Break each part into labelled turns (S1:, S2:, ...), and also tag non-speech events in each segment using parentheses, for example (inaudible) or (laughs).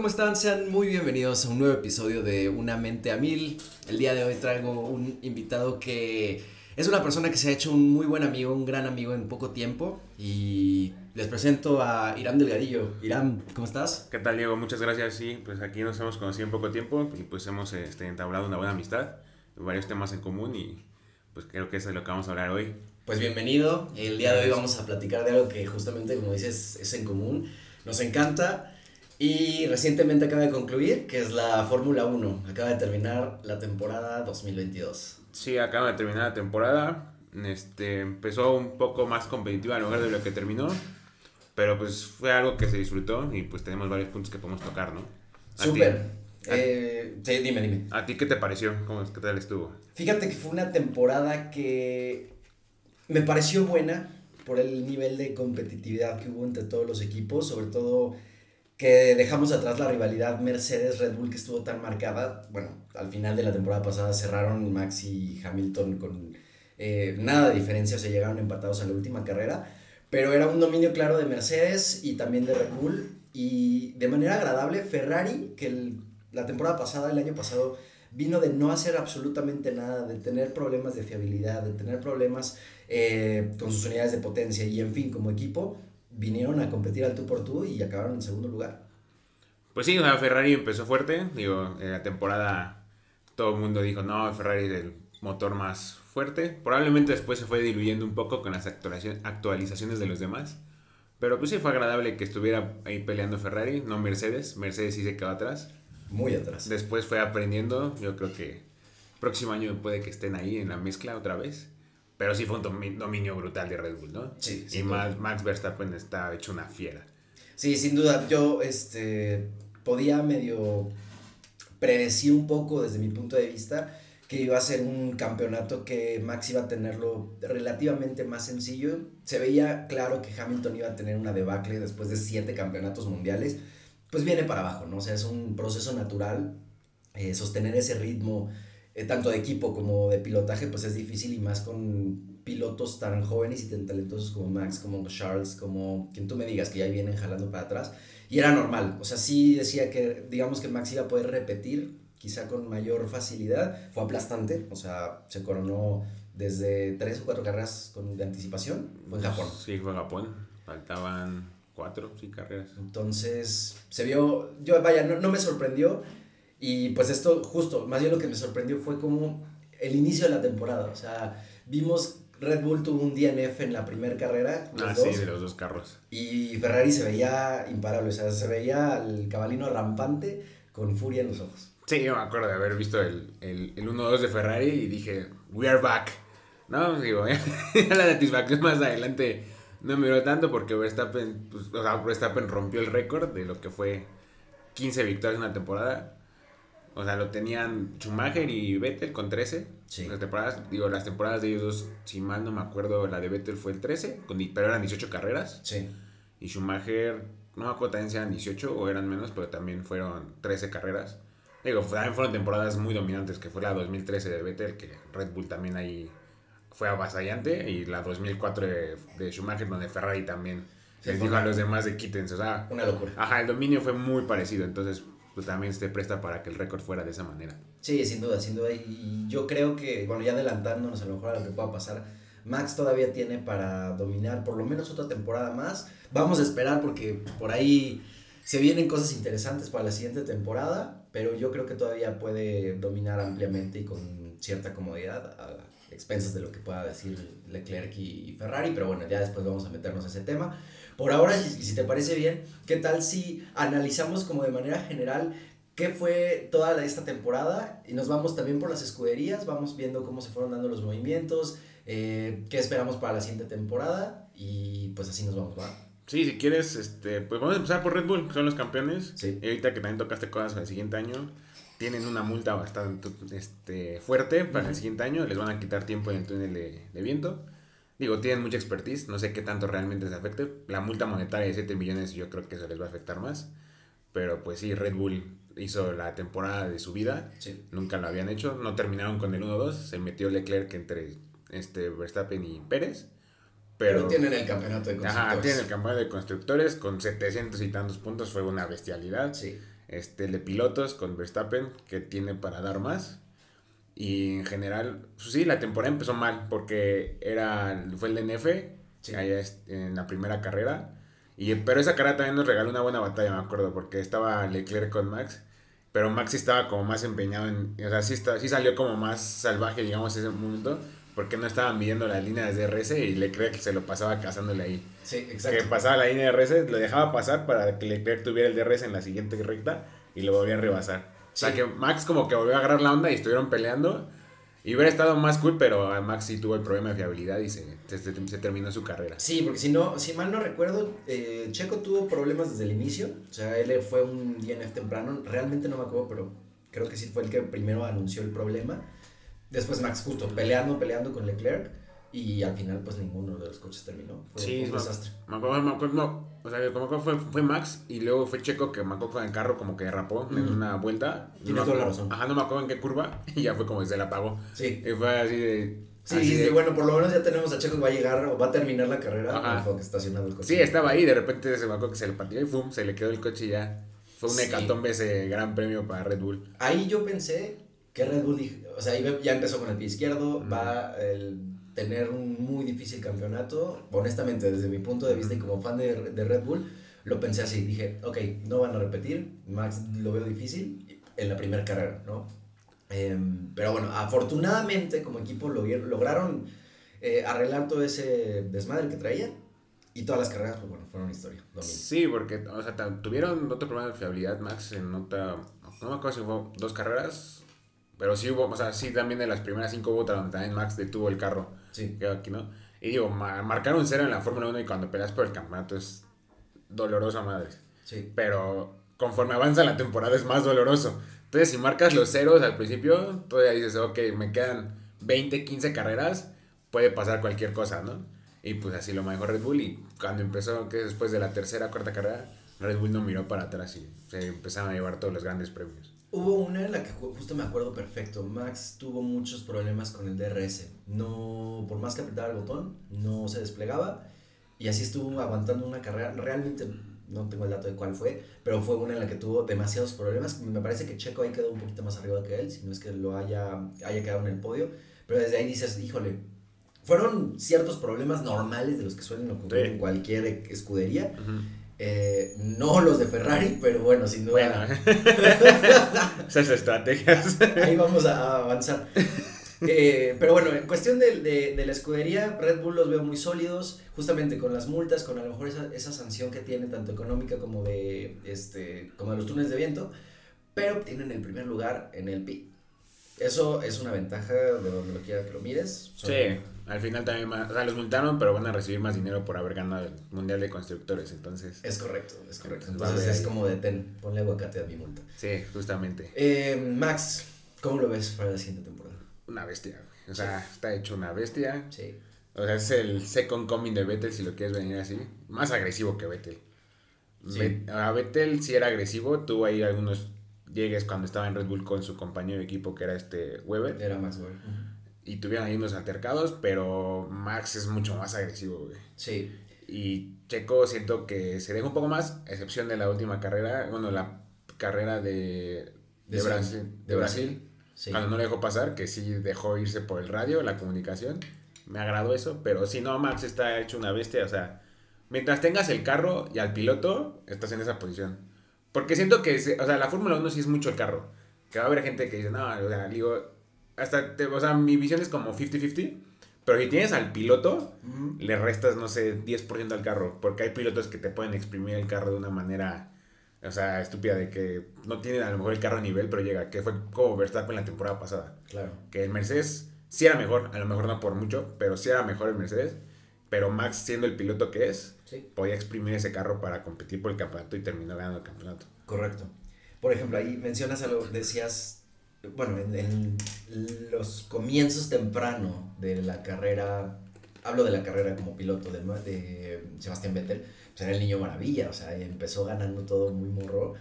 S1: ¿cómo están? Sean muy bienvenidos a un nuevo episodio de Una mente a mil. El día de hoy traigo un invitado que es una persona que se ha hecho un muy buen amigo, un gran amigo en poco tiempo. Y les presento a Irán Delgadillo. Irán, ¿cómo estás?
S2: ¿Qué tal, Diego? Muchas gracias. Sí, pues aquí nos hemos conocido en poco tiempo y pues hemos este, entablado una buena amistad, varios temas en común y pues creo que eso es lo que vamos a hablar hoy.
S1: Pues bienvenido. El día de hoy vamos a platicar de algo que justamente, como dices, es en común. Nos encanta. Y recientemente acaba de concluir, que es la Fórmula 1. Acaba de terminar la temporada 2022.
S2: Sí, acaba de terminar la temporada. Este, empezó un poco más competitiva en lugar de lo que terminó. Pero pues fue algo que se disfrutó y pues tenemos varios puntos que podemos tocar, ¿no?
S1: Súper. Eh, sí, dime, dime.
S2: ¿A ti qué te pareció? ¿Cómo, ¿Qué tal estuvo?
S1: Fíjate que fue una temporada que me pareció buena por el nivel de competitividad que hubo entre todos los equipos, sobre todo que dejamos atrás la rivalidad Mercedes-Red Bull que estuvo tan marcada. Bueno, al final de la temporada pasada cerraron Max y Hamilton con eh, nada de diferencia, se llegaron empatados a la última carrera, pero era un dominio claro de Mercedes y también de Red Bull. Y de manera agradable, Ferrari, que la temporada pasada, el año pasado, vino de no hacer absolutamente nada, de tener problemas de fiabilidad, de tener problemas eh, con sus unidades de potencia y en fin, como equipo, vinieron a competir al tú por tú y acabaron en segundo lugar.
S2: Pues sí, o Ferrari empezó fuerte, digo, en la temporada todo el mundo dijo, no, Ferrari es el motor más fuerte, probablemente después se fue diluyendo un poco con las actualizaciones de los demás, pero pues sí fue agradable que estuviera ahí peleando Ferrari, no Mercedes, Mercedes sí se quedó atrás.
S1: Muy atrás.
S2: Después fue aprendiendo, yo creo que próximo año puede que estén ahí en la mezcla otra vez. Pero sí fue un dominio brutal de Red Bull, ¿no?
S1: Sí.
S2: Y Max, Max Verstappen está hecho una fiera.
S1: Sí, sin duda. Yo este, podía medio predecir un poco desde mi punto de vista que iba a ser un campeonato que Max iba a tenerlo relativamente más sencillo. Se veía claro que Hamilton iba a tener una debacle después de siete campeonatos mundiales. Pues viene para abajo, ¿no? O sea, es un proceso natural. Eh, sostener ese ritmo eh, tanto de equipo como de pilotaje, pues es difícil y más con pilotos tan jóvenes y tan talentosos como Max, como Charles, como quien tú me digas que ya vienen jalando para atrás. Y era normal, o sea, sí decía que, digamos que Max iba a poder repetir, quizá con mayor facilidad. Fue aplastante, o sea, se coronó desde tres o cuatro carreras con de anticipación. Fue en Japón.
S2: Sí, fue en Japón. Faltaban cuatro, sí, carreras.
S1: Entonces, se vio, yo vaya, no, no me sorprendió y pues esto, justo, más bien lo que me sorprendió fue como el inicio de la temporada. O sea, vimos Red Bull tuvo un DNF en la primera carrera.
S2: ah, sí, de los dos carros.
S1: Y Ferrari se veía imparable, o sea, se veía al cabalino rampante con furia en los ojos.
S2: Sí, yo me acuerdo de haber visto el, el, el 1-2 de Ferrari y dije, we are back. No, digo, (laughs) la satisfacción más adelante no me duró tanto porque Verstappen, pues, o sea, Verstappen rompió el récord de lo que fue 15 victorias en una temporada. O sea, lo tenían Schumacher y Vettel con 13. Sí. Las temporadas, digo, las temporadas de ellos dos, si mal no me acuerdo, la de Vettel fue el 13, pero eran 18 carreras.
S1: Sí.
S2: Y Schumacher, no me acuerdo también si eran 18 o eran menos, pero también fueron 13 carreras. Digo, también fueron temporadas muy dominantes, que fue la 2013 de Vettel, que Red Bull también ahí fue avasallante, y la 2004 de, Schumacher, donde Ferrari también les dijo a los demás de quítense, o sea...
S1: Una locura.
S2: Ajá, el dominio fue muy parecido, entonces pues también se presta para que el récord fuera de esa manera.
S1: Sí, sin duda, sin duda. Y yo creo que, bueno, ya adelantándonos a lo mejor a lo que pueda pasar, Max todavía tiene para dominar por lo menos otra temporada más. Vamos a esperar porque por ahí se vienen cosas interesantes para la siguiente temporada, pero yo creo que todavía puede dominar ampliamente y con cierta comodidad a expensas de lo que pueda decir Leclerc y Ferrari, pero bueno, ya después vamos a meternos a ese tema. Por ahora, si, si te parece bien, ¿qué tal si analizamos como de manera general qué fue toda esta temporada y nos vamos también por las escuderías, vamos viendo cómo se fueron dando los movimientos, eh, qué esperamos para la siguiente temporada y pues así nos vamos, ¿va?
S2: Sí, si quieres, este, pues vamos a empezar por Red Bull, que son los campeones.
S1: Sí.
S2: Y ahorita que también tocaste cosas para el siguiente año, tienen una multa bastante este, fuerte para el siguiente año, les van a quitar tiempo en el túnel de, de viento. Digo, tienen mucha expertise, no sé qué tanto realmente les afecte. La multa monetaria de 7 millones yo creo que eso les va a afectar más. Pero pues sí, Red Bull hizo la temporada de su vida.
S1: Sí.
S2: Nunca lo habían hecho. No terminaron con el 1-2. Se metió Leclerc entre este, Verstappen y Pérez. Pero,
S1: Pero tienen el campeonato de constructores.
S2: Ajá, tienen el campeonato de constructores con 700 y tantos puntos. Fue una bestialidad.
S1: Sí.
S2: este, el de pilotos con Verstappen, que tiene para dar más. Y en general, pues sí, la temporada empezó mal porque era, fue el DNF, allá en la primera carrera. Y, pero esa carrera también nos regaló una buena batalla, me acuerdo, porque estaba Leclerc con Max. Pero Max sí estaba como más empeñado en. O sea, sí, sí salió como más salvaje, digamos, ese momento. Porque no estaban midiendo las líneas de RS y Leclerc se lo pasaba cazándole ahí.
S1: Sí, exacto.
S2: Que pasaba la línea de RS, lo dejaba pasar para que Leclerc tuviera el DRS en la siguiente recta y lo volvía a rebasar. O sea que Max como que volvió a agarrar la onda y estuvieron peleando. Y hubiera estado más cool, pero Max sí tuvo el problema de fiabilidad y se, se, terminó su carrera.
S1: Sí, porque si no, si mal no recuerdo, eh, Checo tuvo problemas desde el inicio. O sea, él fue un DNF temprano. Realmente no me acuerdo, pero creo que sí fue el que primero anunció el problema. Después Max justo peleando, peleando con Leclerc. Y al final, pues ninguno de los coches terminó. Fue,
S2: sí,
S1: un desastre.
S2: Me acuerdo, me acuerdo, o sea, como fue, fue Max y luego fue Checo que me acuerdo con el carro como que derrapó en una vuelta.
S1: Tienes toda la razón.
S2: Ajá, no me acuerdo en qué curva (laughs) y ya fue como se la apagó.
S1: Sí.
S2: Y fue así de.
S1: Sí, sí, bueno, por lo menos ya tenemos a Checo que va a llegar o va a terminar la carrera. Ajá. Fue estacionado el coche.
S2: Sí, estaba ahí, de repente se me acuerdo que se le pateó y ¡fum! se le quedó el coche y ya. Fue un hecatombe ese gran premio para Red Bull.
S1: Ahí yo pensé que Red Bull, o sea, ya empezó con el pie izquierdo, va el tener un muy difícil campeonato. Honestamente, desde mi punto de vista y como fan de, de, Red Bull, lo pensé así. Dije, ok, no van a repetir. Max lo veo difícil en la primera carrera, ¿no? Em, pero bueno, afortunadamente como equipo lograron eh, arreglar todo ese desmadre que traía. Y todas las carreras, pues bueno, fueron historia.
S2: Sí, porque, o sea, tuvieron otro problema de fiabilidad, Max, en otra, no me acuerdo si fue dos carreras, pero sí hubo, o sea, sí también de las primeras cinco hubo donde también Max detuvo el carro.
S1: Sí.
S2: aquí, ¿no? Y digo, marcar un cero en la Fórmula 1 y cuando peleas por el campeonato es doloroso madre.
S1: Sí.
S2: Pero conforme avanza la temporada es más doloroso. Entonces, si marcas los ceros al principio, todavía dices, ok, me quedan 20, 15 carreras, puede pasar cualquier cosa, ¿no? Y pues así lo manejó Red Bull. Y cuando empezó, que después de la tercera, cuarta carrera, Red Bull no miró para atrás y se empezaron a llevar todos los grandes premios.
S1: Hubo una en la que justo me acuerdo perfecto. Max tuvo muchos problemas con el DRS. No, por más que apretaba el botón, no se desplegaba. Y así estuvo aguantando una carrera. Realmente no tengo el dato de cuál fue, pero fue una en la que tuvo demasiados problemas. Me parece que Checo ahí quedó un poquito más arriba que él, si no es que lo haya, haya quedado en el podio. Pero desde ahí dices, híjole, fueron ciertos problemas normales de los que suelen ocurrir en cualquier escudería. Eh, no los de Ferrari, pero bueno, sin duda.
S2: Bueno, (laughs) esas estrategias.
S1: Ahí vamos a avanzar. Eh, pero bueno, en cuestión de, de, la escudería, Red Bull los veo muy sólidos, justamente con las multas, con a lo mejor esa, esa sanción que tiene, tanto económica como de, este, como de los túneles de viento, pero tienen el primer lugar en el PI. Eso es una ventaja de donde lo quiera que lo mires.
S2: Sí, al final también, o sea, los multaron, pero van a recibir más dinero por haber ganado el Mundial de Constructores, entonces.
S1: Es correcto, es correcto. Entonces es como de ten, ponle aguacate a mi multa.
S2: Sí, justamente.
S1: Eh, Max, ¿cómo lo ves para la siguiente temporada?
S2: Una bestia, o sea, está hecho una bestia.
S1: Sí.
S2: O sea, es el second coming de Vettel, si lo quieres venir así. Más agresivo que Vettel. Sí. a Vettel sí era agresivo, tuvo ahí algunos llegues cuando estaba en Red Bull con su compañero de equipo que era este Weber.
S1: Era Max Weber.
S2: Y tuvieron ahí unos altercados, pero Max es mucho más agresivo, güey.
S1: Sí.
S2: Y Checo siento que se deja un poco más, excepción de la última carrera, bueno, la carrera de, de, Brasil. De Brasil. Cuando no le dejó pasar, que sí dejó irse por el radio, la comunicación. Me agradó eso, pero si no, Max está hecho una bestia, o sea, mientras tengas el carro y al piloto, estás en esa posición. Porque siento que, o sea, la Fórmula 1 sí es mucho el carro. Que va a haber gente que dice, no, o sea, digo, hasta, o sea, mi visión es como 50-50. Pero si tienes al piloto, le restas, no sé, 10% al carro. Porque hay pilotos que te pueden exprimir el carro de una manera, o sea, estúpida, de que no tienen a lo mejor el carro a nivel, pero llega. Que fue como Verstappen la temporada pasada.
S1: Claro.
S2: Que el Mercedes sí era mejor, a lo mejor no por mucho, pero sí era mejor el Mercedes. Pero Max, siendo el piloto que es, podía exprimir ese carro para competir por el campeonato y terminó ganando el campeonato.
S1: Correcto. Por ejemplo, ahí mencionas algo, decías, bueno, en, los comienzos temprano de la carrera, hablo de la carrera como piloto de, de Sebastián Vettel, pues era el niño maravilla, o sea, empezó ganando todo muy morro.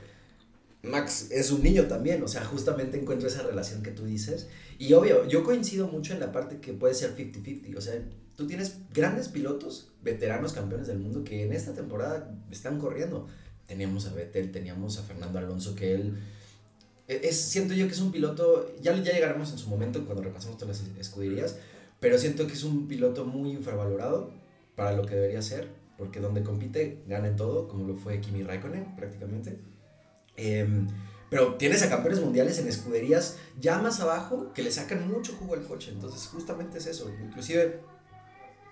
S1: Max es un niño también, o sea, justamente encuentro esa relación que tú dices. Y obvio, yo coincido mucho en la parte que puede ser 50-50, o sea, tú tienes grandes pilotos, veteranos campeones del mundo que en esta temporada están corriendo. teníamos a Vettel, teníamos a Fernando Alonso, que él... e, Es, siento yo que es un piloto, ya, ya llegaremos en su momento cuando repasemos todas las escuderías, pero siento que es un piloto muy infravalorado para lo que debería ser, porque donde compite gana todo, como lo fue Kimi Raikkonen prácticamente. Em, pero tienes a campeones mundiales en escuderías ya más abajo que le sacan mucho jugo al coche, entonces justamente es eso. Inclusive,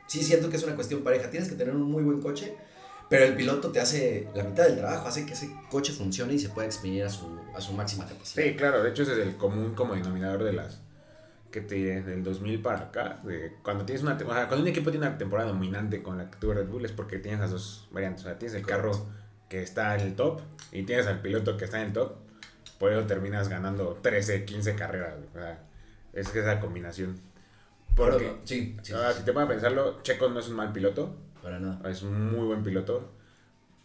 S1: sí siento que es una cuestión pareja, tienes que tener un muy buen coche, pero el piloto te hace la mitad del trabajo, hace que ese coche funcione y se pueda exprimir a su, a su máxima capacidad.
S2: Sí, claro, de hecho ese es el común como denominador de las que te diré, del 2000 para acá, de cuando tienes una tem- o sea, cuando un equipo tiene una temporada dominante con la que tuvo Red Bull es porque tienes las dos variantes, o sea, tienes el
S1: Correcto.
S2: carro que está en el top y tienes al piloto que está en el top, por eso terminas ganando 13, 15 carreras, o sea, es que esa combinación. Porque,
S1: sí, sí,
S2: ahora,
S1: sí,
S2: si te pones a pensarlo, Checo no es un mal piloto,
S1: para nada.
S2: es un muy buen piloto.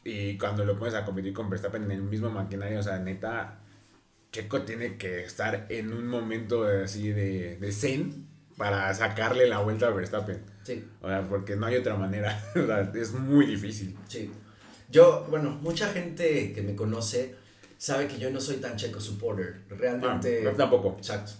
S2: Y cuando lo pones a competir con Verstappen en el mismo maquinario, o sea, neta, Checo tiene que estar en un momento así de, de zen para sacarle la vuelta a Verstappen.
S1: Sí,
S2: O sea, porque no hay otra manera. (laughs) O sea, es muy difícil.
S1: sí. Yo, bueno, mucha gente que me conoce sabe que yo no soy tan checo supporter. Realmente.
S2: Ah, tampoco.
S1: Exacto.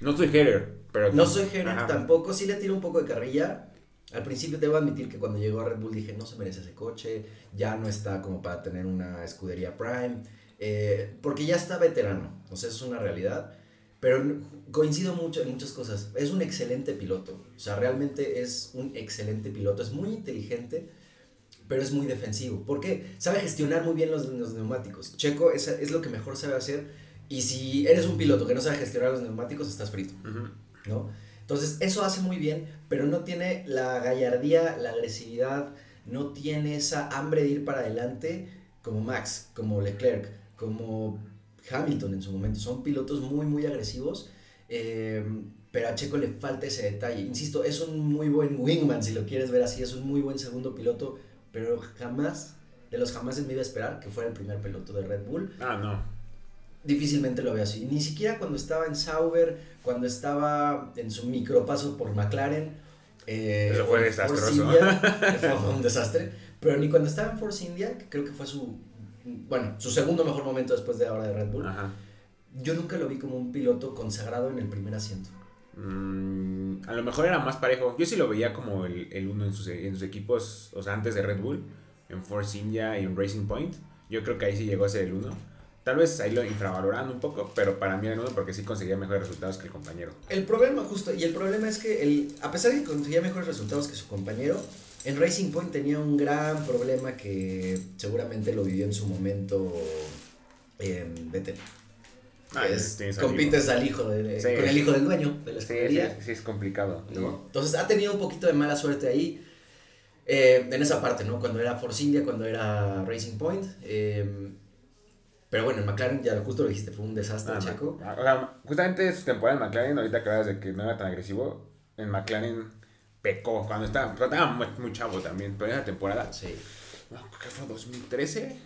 S2: No soy hater, pero...
S1: No soy hater tampoco, sí le tiro un poco de carrilla. Al principio debo admitir que cuando llegó a Red Bull dije, no se merece ese coche, ya no está como para tener una escudería Prime, eh, porque ya está veterano, o sea, eso es una realidad. Pero coincido mucho en muchas cosas. Es un excelente piloto, o sea, realmente es un excelente piloto, es muy inteligente, pero es muy defensivo. porque Sabe gestionar muy bien los, los neumáticos. Checo es, es lo que mejor sabe hacer. Y si eres un piloto que no sabe gestionar los neumáticos, estás frito. ¿No? Entonces, eso hace muy bien, pero no tiene la gallardía, la agresividad, no tiene esa hambre de ir para adelante como Max, como Leclerc, como Hamilton en su momento. Son pilotos muy, muy agresivos, eh, pero a Checo le falta ese detalle. Insisto, es un muy buen wingman, si lo quieres ver así, es un muy buen segundo piloto, pero jamás, de los jamás me iba a esperar que fuera el primer piloto de Red Bull
S2: Ah, no.
S1: Difícilmente lo veo así. Ni siquiera cuando estaba en Sauber, cuando estaba en su micropaso por McLaren. eh,
S2: Eso fue desastroso.
S1: India, (laughs) fue un desastre. Pero ni cuando estaba en Force India, que creo que fue su, bueno, su segundo mejor momento después de ahora de Red Bull.
S2: Ajá.
S1: Yo nunca lo vi como un piloto consagrado en el primer asiento.
S2: Mm, a lo mejor era más parejo. Yo sí lo veía como el, el uno en sus, en sus equipos, o sea, antes de Red Bull, en Force India y en Racing Point. Yo creo que ahí sí llegó a ser el uno. Tal vez ahí lo infravalorando un poco, pero para mí era uno porque sí conseguía mejores resultados que el compañero.
S1: El problema, justo, y el problema es que el, a pesar de que conseguía mejores resultados que su compañero, en Racing Point tenía un gran problema que seguramente lo vivió en su momento en Vettel.
S2: Ah,
S1: es, compites al hijo de,
S2: Sí.
S1: con el hijo del dueño de la
S2: Sí, sí,
S1: escudería.
S2: sí es complicado.
S1: ¿no? Entonces ha tenido un poquito de mala suerte ahí. eh, en esa parte, ¿no? Cuando era Force India, cuando era Racing Point. eh, pero bueno, en McLaren, ya justo lo dijiste, fue un desastre,
S2: Ah,
S1: Checo.
S2: O sea, justamente su temporada en McLaren, ahorita que hablas de que no era tan agresivo, en McLaren pecó cuando estaba, pero estaba muy, muy chavo también, pero en esa temporada,
S1: Sí.
S2: ¿qué fue? ¿2013?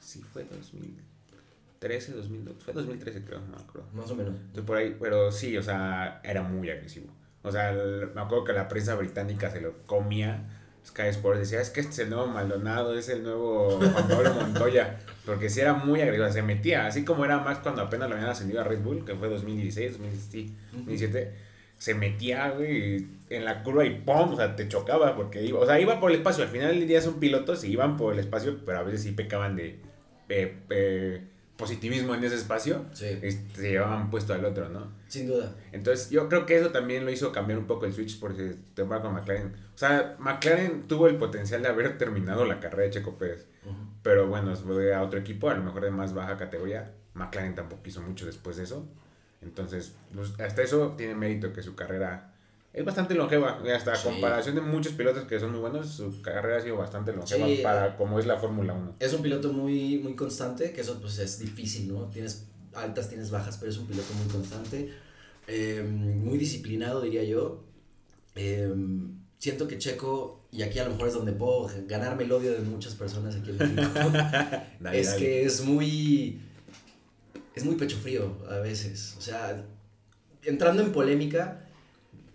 S2: Sí, fue 2013, 2002, fue 2013 creo, no me acuerdo.
S1: Más o menos.
S2: Por ahí, pero sí, o sea, era muy agresivo. O sea, el- me acuerdo que la prensa británica se lo comía. Sky Sports decía, es que este es el nuevo Maldonado, es el nuevo Juan Pablo (laughs) Montoya. Porque sí era muy agresivo, se metía, así como era más cuando apenas lo habían ascendido a Red Bull, que fue 2016, 2017, 2017 se metía, güey, en la curva y ¡pum! O sea, te chocaba porque iba, o sea, iba por el espacio. Al final del día son pilotos y iban por el espacio, pero a veces sí pecaban de eh, eh, positivismo en ese espacio
S1: Sí,
S2: y se llevaban puesto al otro, ¿no?
S1: sin duda.
S2: Entonces, yo creo que eso también lo hizo cambiar un poco el switch porque temporada con McLaren. O sea, McLaren tuvo el potencial de haber terminado la carrera de Checo Pérez. Pero bueno, fue a otro equipo, a lo mejor de más baja categoría. McLaren tampoco hizo mucho después de eso. Entonces, pues, hasta eso tiene mérito que su carrera es bastante longeva. Hasta
S1: Sí.
S2: comparación de muchos pilotos que son muy buenos, su carrera ha sido bastante longeva
S1: Sí.
S2: para como es la Fórmula 1.
S1: Es un piloto muy, muy constante, que eso pues es difícil, ¿no? Tienes altas, tienes bajas, pero es un piloto muy constante, eh, muy disciplinado, diría yo. Eh, siento que Checo, y aquí a lo mejor es donde puedo ganarme el odio de muchas personas aquí en México, (laughs) (laughs)
S2: Dale,
S1: es
S2: dale.
S1: que es muy, es muy pecho frío a veces. O sea, entrando en polémica,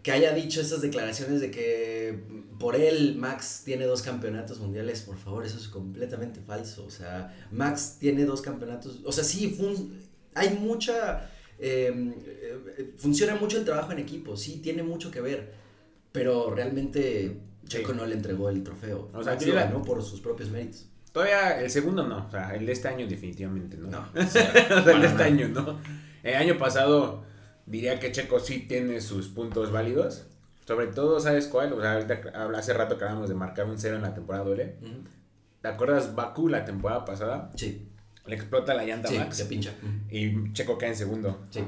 S1: que haya dicho esas declaraciones de que por él Max tiene dos campeonatos mundiales, por favor, eso es completamente falso. O sea, Max tiene dos campeonatos, o sea, sí, hay mucha, em, eh, funciona mucho el trabajo en equipo, sí, tiene mucho que ver, pero realmente Checo no le entregó el trofeo. O sea, Max lo ganó por sus propios méritos.
S2: Todavía el segundo no, o sea, el de este año definitivamente no. No, (laughs) o sea, el de este año no. El año pasado diría que Checo sí tiene sus puntos válidos. Sobre todo, ¿sabes cuál? O sea, ahorita hace rato acabamos de marcar un cero en la temporada doble. ¿Te acuerdas Baku la temporada pasada? Sí. Le explota la llanta
S1: sí, Max. se pincha.
S2: Y Checo cae en segundo. Sí.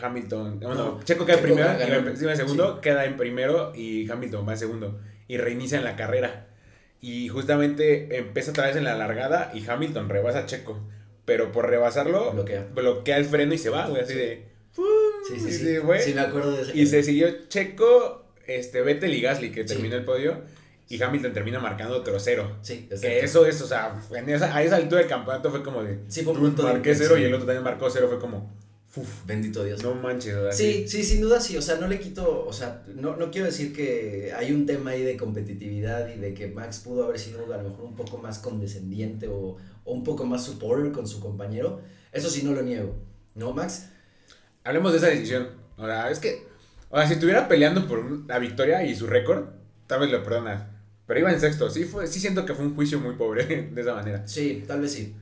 S2: Hamilton, no, Checo cae en primero, y en segundo, queda en primero y Hamilton va en segundo. Y reinicia en la carrera. Y justamente empieza otra vez en la largada y Hamilton rebasa a Checo. Pero por rebasarlo, bloquea, bloquea el freno y se va, güey, así de. Sí, sí, sí. Sí, me acuerdo de eso. Y se siguió Checo, este, Vettel y Gasly, que terminó el podio. Y Hamilton termina marcando otro cero. Sí, exacto. Que eso es, o sea, a esa altura del campeonato fue como de. Sí, fue un punto Marqué cero y el otro también marcó cero, fue como.
S1: Uf, bendito Dios.
S2: No manches,
S1: ¿verdad? Sí, sí, sin duda sí. O sea, no le quito, o sea, no, no quiero decir que hay un tema ahí de competitividad y de que Max pudo haber sido a lo mejor un poco más condescendiente o, o un poco más supporter con su compañero. Eso sí no lo niego. ¿No, Max?
S2: Hablemos de esa decisión. Sea, es que, o sea, si estuviera peleando por la victoria y su récord, tal vez lo perdonas. Pero iba en sexto. Sí, fue, sí siento que fue un juicio muy pobre (laughs) de esa manera.
S1: Sí, tal vez sí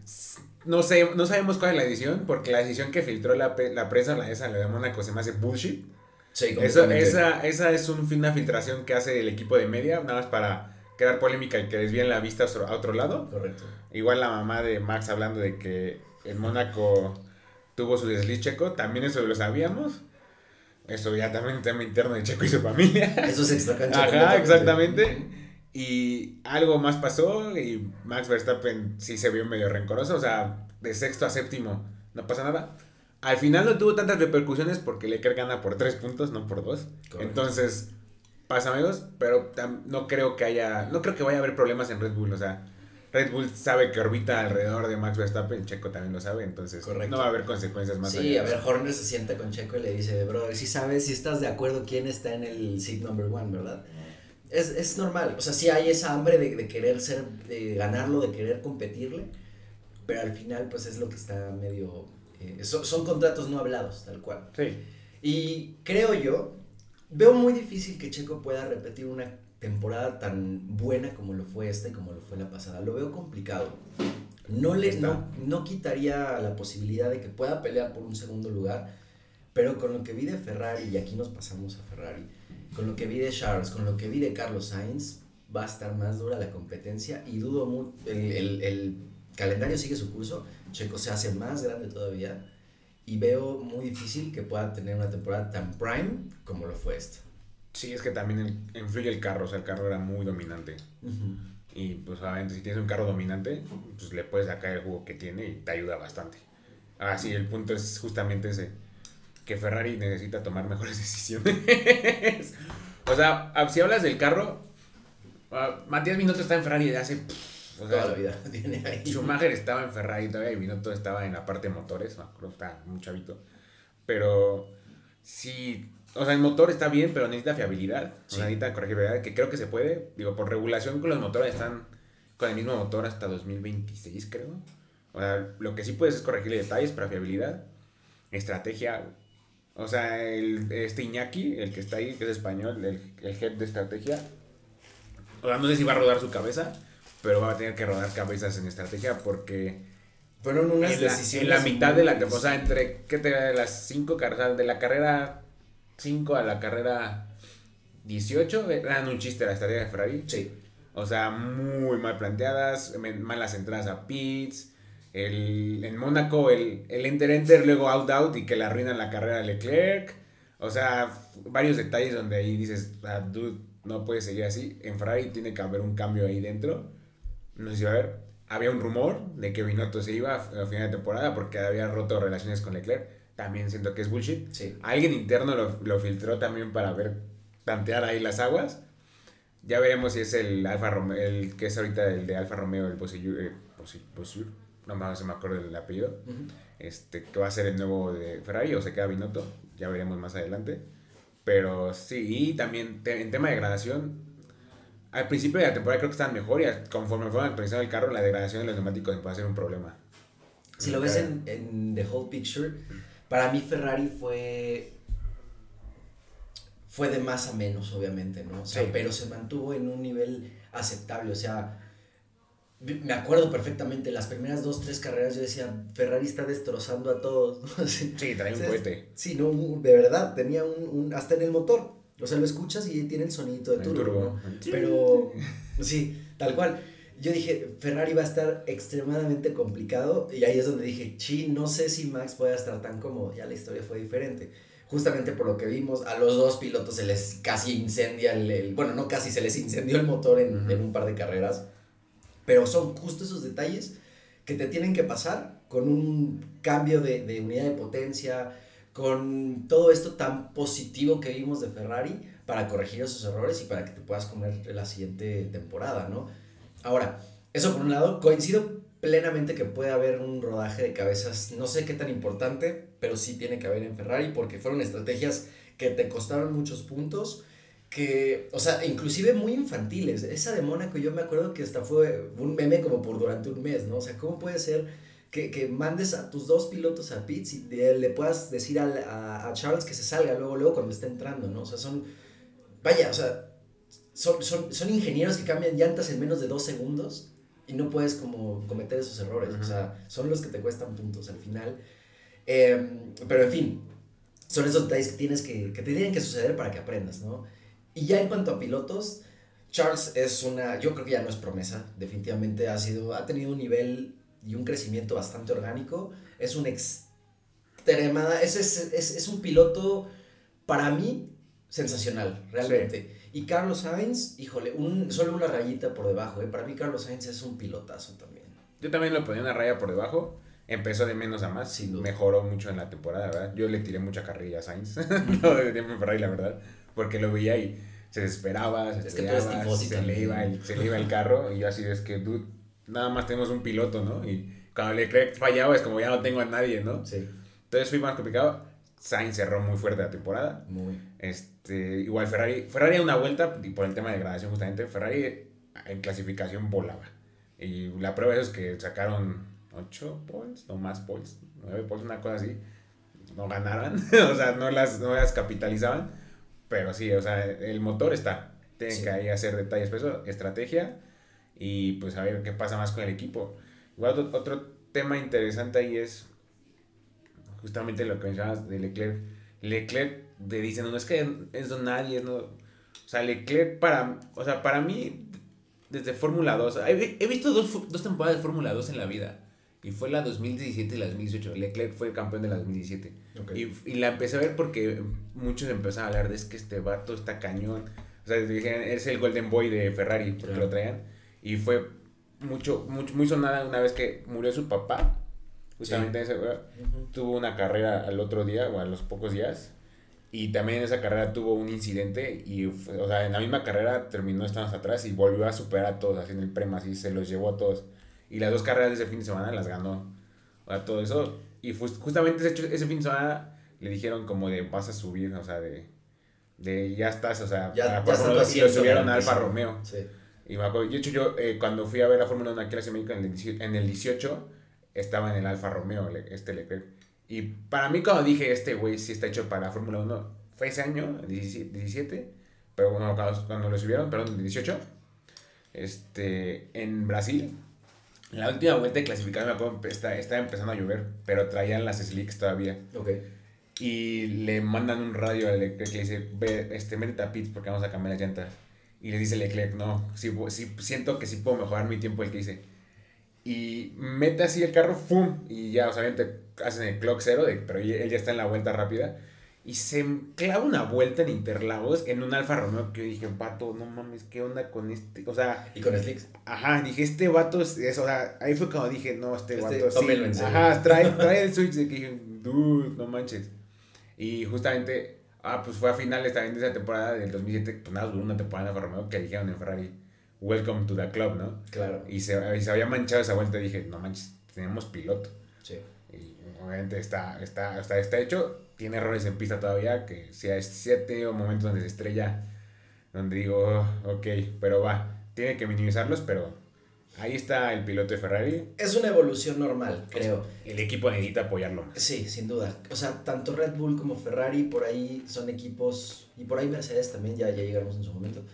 S2: no sé, no sabemos cuál es la decisión, porque la decisión que filtró la, la prensa, la esa, la de Mónaco, se me hace bullshit. Sí, Eso, esa, esa es un, una filtración que hace el equipo de media, nada más para crear polémica y que desvíen la vista a otro lado. Correcto. Igual la mamá de Max hablando de que en Mónaco tuvo su desliz checo, también eso lo sabíamos. Eso ya también un tema interno de Checo y su familia. Eso es extra cancha. Ajá, exactamente. Y algo más pasó y Max Verstappen sí se vio medio rencoroso, o sea, de sexto a séptimo no pasa nada. Al final no tuvo tantas repercusiones porque Leclerc gana por tres puntos, no por dos. Entonces, pasa amigos, pero no creo que haya, no creo que vaya a haber problemas en Red Bull, o sea, Red Bull sabe que orbita alrededor de Max Verstappen, Checo también lo sabe, entonces no va a haber consecuencias más.
S1: Sí, a ver, Horner se sienta con Checo y le dice, bro, si sabes, si estás de acuerdo quién está en el seat number one, ¿verdad? es, es normal, o sea, sí hay esa hambre de, de querer ser, de ganarlo, de querer competirle, pero al final pues es lo que está medio, eh, son, son, contratos no hablados, tal cual. Sí. Y creo yo, veo muy difícil que Checo pueda repetir una temporada tan buena como lo fue esta y como lo fue la pasada, lo veo complicado. No, le, no, no quitaría la posibilidad de que pueda pelear por un segundo lugar, pero con lo que vi de Ferrari, y aquí nos pasamos a Ferrari, con lo que vi de Charles, con lo que vi de Carlos Sainz, va a estar más dura la competencia y dudo mucho, el, el, calendario sigue su curso, Checo se hace más grande todavía y veo muy difícil que pueda tener una temporada tan prime como lo fue esta.
S2: Sí, es que también influye el carro, o sea, el carro era muy dominante. Y pues obviamente si tienes un carro dominante, pues le puedes sacar el jugo que tiene y te ayuda bastante. Ah, sí, el punto es justamente ese que Ferrari necesita tomar mejores (laughs) decisiones. o sea, ah, si hablas del carro, uh, Matías Binotto está en Ferrari desde hace... Toda la vida tiene ahí. Schumacher estaba en Ferrari todavía y Binotto estaba en la parte de motores, creo que está muy chavito. Pero sí, o sea, el motor está bien, pero necesita fiabilidad, necesita corregibilidad, que creo que se puede. Digo, por regulación con los motores están con el mismo motor hasta 2026, creo. O sea, lo que sí puedes es corregirle detalles para fiabilidad, estrategia, o sea, el, este Iñaki, el que está ahí, que es español, el, el head de estrategia, o sea, no sé si va a rodar su cabeza, pero va a tener que rodar cabezas en estrategia porque... Fueron unas en decisiones. en la mitad de la... O sea, entre, ¿qué te las cinco carreras? De la carrera 5 a la carrera 18, eran un chiste la estrategia de Ferrari. Sí. O sea, muy mal planteadas, malas entradas a pits, el, en Mónaco el, el enter-enter, luego out-out y que le arruinan la carrera a Leclerc. O sea, varios detalles donde ahí dices, ah, dude, no puede seguir así. En Ferrari tiene que haber un cambio ahí dentro. No sé si va a haber. Había un rumor de que Binotto se iba a final de temporada porque había roto relaciones con Leclerc. También siento que es bullshit. Sí. Alguien interno lo, lo filtró también para ver, tantear ahí las aguas. Ya veremos si es el Alfa Romeo, el que es ahorita el de Alfa Romeo, el Bosillur, eh, no se me acuerdo del apellido, este, que va a ser el nuevo de Ferrari o se queda Binotto, ya veremos más adelante. Pero sí, y también en tema de degradación, al principio de la temporada creo que estaban mejor y conforme fueron actualizando el carro, la degradación de los neumáticos puede ser un problema.
S1: Si lo ves en, en The Whole Picture, para mí Ferrari fue fue de más a menos, obviamente, ¿no? O sea, pero se mantuvo en un nivel aceptable, o sea, me acuerdo perfectamente, las primeras dos, tres carreras yo decía, Ferrari está destrozando a todos. (laughs)
S2: sí, trae un cohete.
S1: Sí, no, de verdad, tenía un, hasta en el motor, o sea, lo escuchas y tiene el sonido de turbo, Pero, sí, tal cual. Yo dije, Ferrari va a estar extremadamente complicado y ahí es donde dije, chi, no sé si Max pueda estar tan cómodo, ya la historia fue diferente justamente por lo que vimos, a los dos pilotos se les casi incendia el, bueno, no casi, se les incendió el motor en, un par de carreras, pero son justo esos detalles que te tienen que pasar con un cambio de, de unidad de potencia, con todo esto tan positivo que vimos de Ferrari para corregir esos errores y para que te puedas comer la siguiente temporada, ¿no? Ahora, eso por un lado, coincido plenamente que puede haber un rodaje de cabezas, no sé qué tan importante, pero sí tiene que haber en Ferrari porque fueron estrategias que te costaron muchos puntos, que, o sea, inclusive muy infantiles. Esa de Mónaco yo me acuerdo que hasta fue un meme como por durante un mes, ¿no? O sea, ¿cómo puede ser que, que mandes a tus dos pilotos a pits y le puedas decir a, a, Charles que se salga luego, luego cuando esté entrando, ¿no? O sea, son, vaya, o sea, son, son, son ingenieros que cambian llantas en menos de dos segundos y no puedes como cometer esos errores, o sea, son los que te cuestan puntos al final. Em, pero en fin, son esos detalles que tienes que, que te tienen que suceder para que aprendas, ¿no? Y ya en cuanto a pilotos, Charles es una, yo creo que ya no es promesa, definitivamente ha sido, ha tenido un nivel y un crecimiento bastante orgánico, es un extremada, es, es, es, es un piloto para mí sensacional, realmente. Y Carlos Sainz, híjole, un, solo una rayita por debajo. ¿eh? Para mí Carlos Sainz es un pilotazo también.
S2: Yo también le ponía una raya por debajo. Empezó de menos a más. Sin Mejoró mucho en la temporada, ¿verdad? Yo le tiré mucha carrilla a Sainz. (laughs) no de tiempo en Ferrari, la verdad. Porque lo veía y se desesperaba, se, se, le iba el, se le iba el carro. Y yo así es que, dude, nada más tenemos un piloto, ¿no? Y cuando Leclerc fallaba es como ya no tengo a nadie, ¿no? Sí. Entonces fui más complicado. Sainz cerró muy fuerte la temporada. Muy. Este, igual Ferrari, Ferrari a una vuelta, y por el tema de degradación justamente, Ferrari en clasificación volaba. Y la prueba es que sacaron 8 points, no más points, 9 points, una cosa así. No ganaron, (laughs) o sea, no las, no las capitalizaban. Pero sí, o sea, el motor está. Tienen que ahí hacer detalles, pero estrategia y pues a ver qué pasa más con el equipo. Igual otro, otro tema interesante ahí es justamente lo que mencionabas de Leclerc. Leclerc le dicen, no, es que es don nadie, no. O sea, Leclerc para, o sea, para mí, desde Fórmula 2, he, visto dos, dos temporadas de Fórmula 2 en la vida. Y fue la 2017 y la 2018. Leclerc fue el campeón de la 2017. Y, y, la empecé a ver porque muchos empezaron a hablar de es que este vato está cañón. O sea, es el Golden Boy de Ferrari, porque lo traían. Y fue mucho, mucho, muy sonada una vez que murió su papá. Justamente ese, tuvo una carrera al otro día o a los pocos días. Y también en esa carrera tuvo un incidente y, o sea, en la misma carrera terminó estando atrás y volvió a superar a todos, así en el prema, así se los llevó a todos. Y las dos carreras de ese fin de semana las ganó. a todo eso. Y justamente ese, ese fin de semana le dijeron como de vas a subir, o sea, de, de ya estás, o sea, ya, para y lo subieron a Alfa Romeo. Sí. Y me acuerdo, de hecho yo eh, cuando fui a ver la Fórmula 1 aquí en México en el, en el 18, estaba en el Alfa Romeo, este Leclerc. Y para mí cuando dije, este güey sí está hecho para la Fórmula 1, fue ese año, 17, pero bueno, cuando, lo subieron, perdón, el 18, este, en Brasil, en la última vuelta de clasificación, me acuerdo, está, estaba empezando a llover, pero traían las slicks todavía. Ok. Y le mandan un radio a Leclerc que le dice, ve, este, métete a pits porque vamos a cambiar la llanta. Y le dice Leclerc, no, sí, siento que sí puedo mejorar mi tiempo, el que dice y mete así el carro, ¡fum! Y ya, o sea, hacen el clock cero, de, pero él ya está en la vuelta rápida. Y se clava una vuelta en Interlagos en un Alfa Romeo que yo dije, pato, no mames, ¿qué onda con este? O sea.
S1: ¿Y con Slicks?
S2: Ajá, dije, este vato es, o sea, ahí fue cuando dije, no, este, este vato sí. Ajá, trae, (laughs) trae el switch de que dije, dude, no manches. Y justamente, ah, pues fue a finales también de esa temporada del 2007, pues nada, duró una temporada en Alfa Romeo que dijeron en Ferrari welcome to the club, ¿no? Claro. Y se, se había manchado esa vuelta y dije, no manches, tenemos piloto. Sí. Y obviamente está, está, está, está hecho. Tiene errores en pista todavía, que si hay siete o momentos donde se estrella, donde digo, oh, ok, pero va, tiene que minimizarlos, pero ahí está el piloto de Ferrari.
S1: Es una evolución normal, creo.
S2: El equipo necesita apoyarlo más.
S1: Sí, sin duda. O sea, tanto Red Bull como Ferrari por ahí son equipos, y por ahí Mercedes también, ya, ya llegamos en su momento,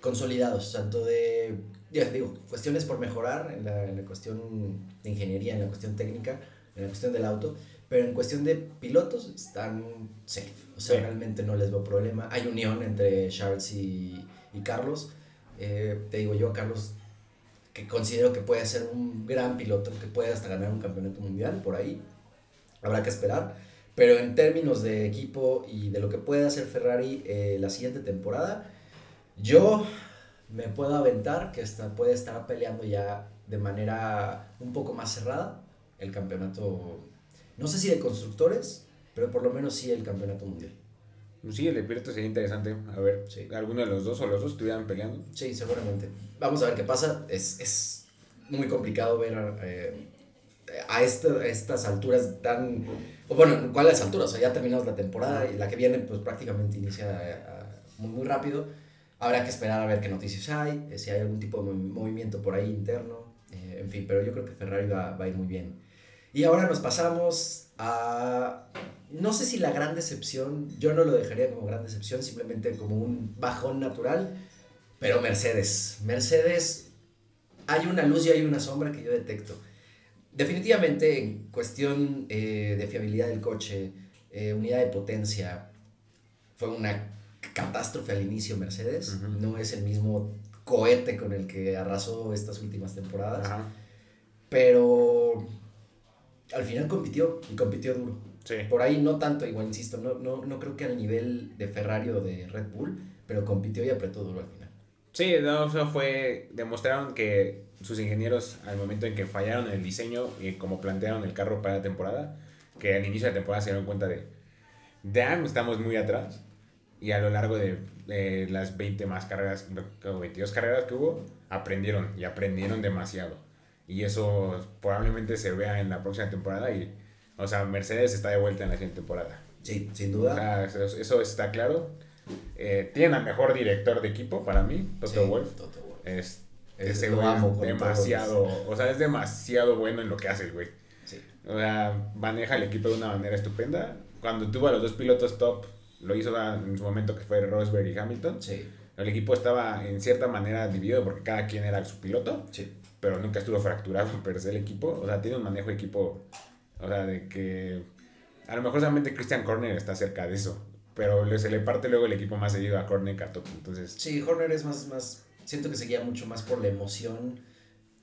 S1: consolidados, tanto de, ya digo, cuestiones por mejorar en la, en la cuestión de ingeniería, en la cuestión técnica, en la cuestión del auto, pero en cuestión de pilotos están safe. O sea,
S2: Sí.
S1: realmente no les veo problema. Hay unión entre Charles y, y Carlos. Eh, te digo yo, Carlos, que considero que puede ser un gran piloto, que puede hasta ganar un campeonato mundial por ahí. Habrá que esperar. Pero en términos de equipo y de lo que puede hacer Ferrari eh, la siguiente temporada, yo me puedo aventar que hasta puede estar peleando ya de manera un poco más cerrada el campeonato, no sé si de constructores, pero por lo menos sí el campeonato mundial.
S2: Sí, el de piloto sería interesante. A ver,
S1: Sí.
S2: alguno de los dos o los dos estuvieran peleando.
S1: Sí, seguramente. Vamos a ver qué pasa. Es, es muy complicado ver eh, a, esta- a estas alturas tan... bueno, ¿cuáles alturas? O sea, ya terminamos la temporada y la que viene pues prácticamente inicia eh, muy, muy rápido. Habrá que esperar a ver qué noticias hay, eh, si hay algún tipo de movi- movimiento por ahí interno, eh, en fin, pero yo creo que Ferrari va, va a ir muy bien. Y ahora nos pasamos a... No sé si la gran decepción, yo no lo dejaría como gran decepción, simplemente como un bajón natural, pero Mercedes. Mercedes, hay una luz y hay una sombra que yo detecto. Definitivamente en cuestión eh, de fiabilidad del coche, eh, unidad de potencia, fue una catástrofe al inicio Mercedes. No es el mismo cohete con el que arrasó estas últimas temporadas. Pero al final compitió y compitió duro.
S2: Sí.
S1: Por ahí no tanto, igual insisto, no, no, no creo que al nivel de Ferrari o de Red Bull, pero compitió y apretó duro al final.
S2: Sí, no, o sea, fue. Demostraron que sus ingenieros, al momento en que fallaron en el diseño y como plantearon el carro para la temporada, que al inicio de la temporada se dieron cuenta de. Damn, estamos muy atrás. Y a lo largo de, de las 20 más carreras, o 22 carreras que hubo, aprendieron y aprendieron demasiado. Y eso probablemente se vea en la próxima temporada. Y, o sea, Mercedes está de vuelta en la siguiente temporada.
S1: Sí, sin
S2: O
S1: duda.
S2: sea, eso, eso está claro. Eh, tienen al mejor director de equipo para mí, Toto
S1: Sí,
S2: Wolff.
S1: Toto Wolff.
S2: Es,
S1: Es-
S2: ese güey es demasiado, o sea, es demasiado bueno en lo que hace el güey.
S1: Sí.
S2: O sea, maneja el equipo de una manera estupenda. Cuando tuvo a los dos pilotos top, lo hizo en su momento que fue Rosberg y Hamilton.
S1: Sí,
S2: El equipo estaba en cierta manera dividido porque cada quien era su piloto,
S1: sí.
S2: pero nunca estuvo fracturado (laughs) per se el equipo. O sea, tiene un manejo de equipo, o sea, de que a lo mejor solamente Christian Corner está cerca de eso, pero se le parte luego el equipo más seguido a Corner que a. Entonces,
S1: Sí, Horner es más, más, siento que se guía mucho más por la emoción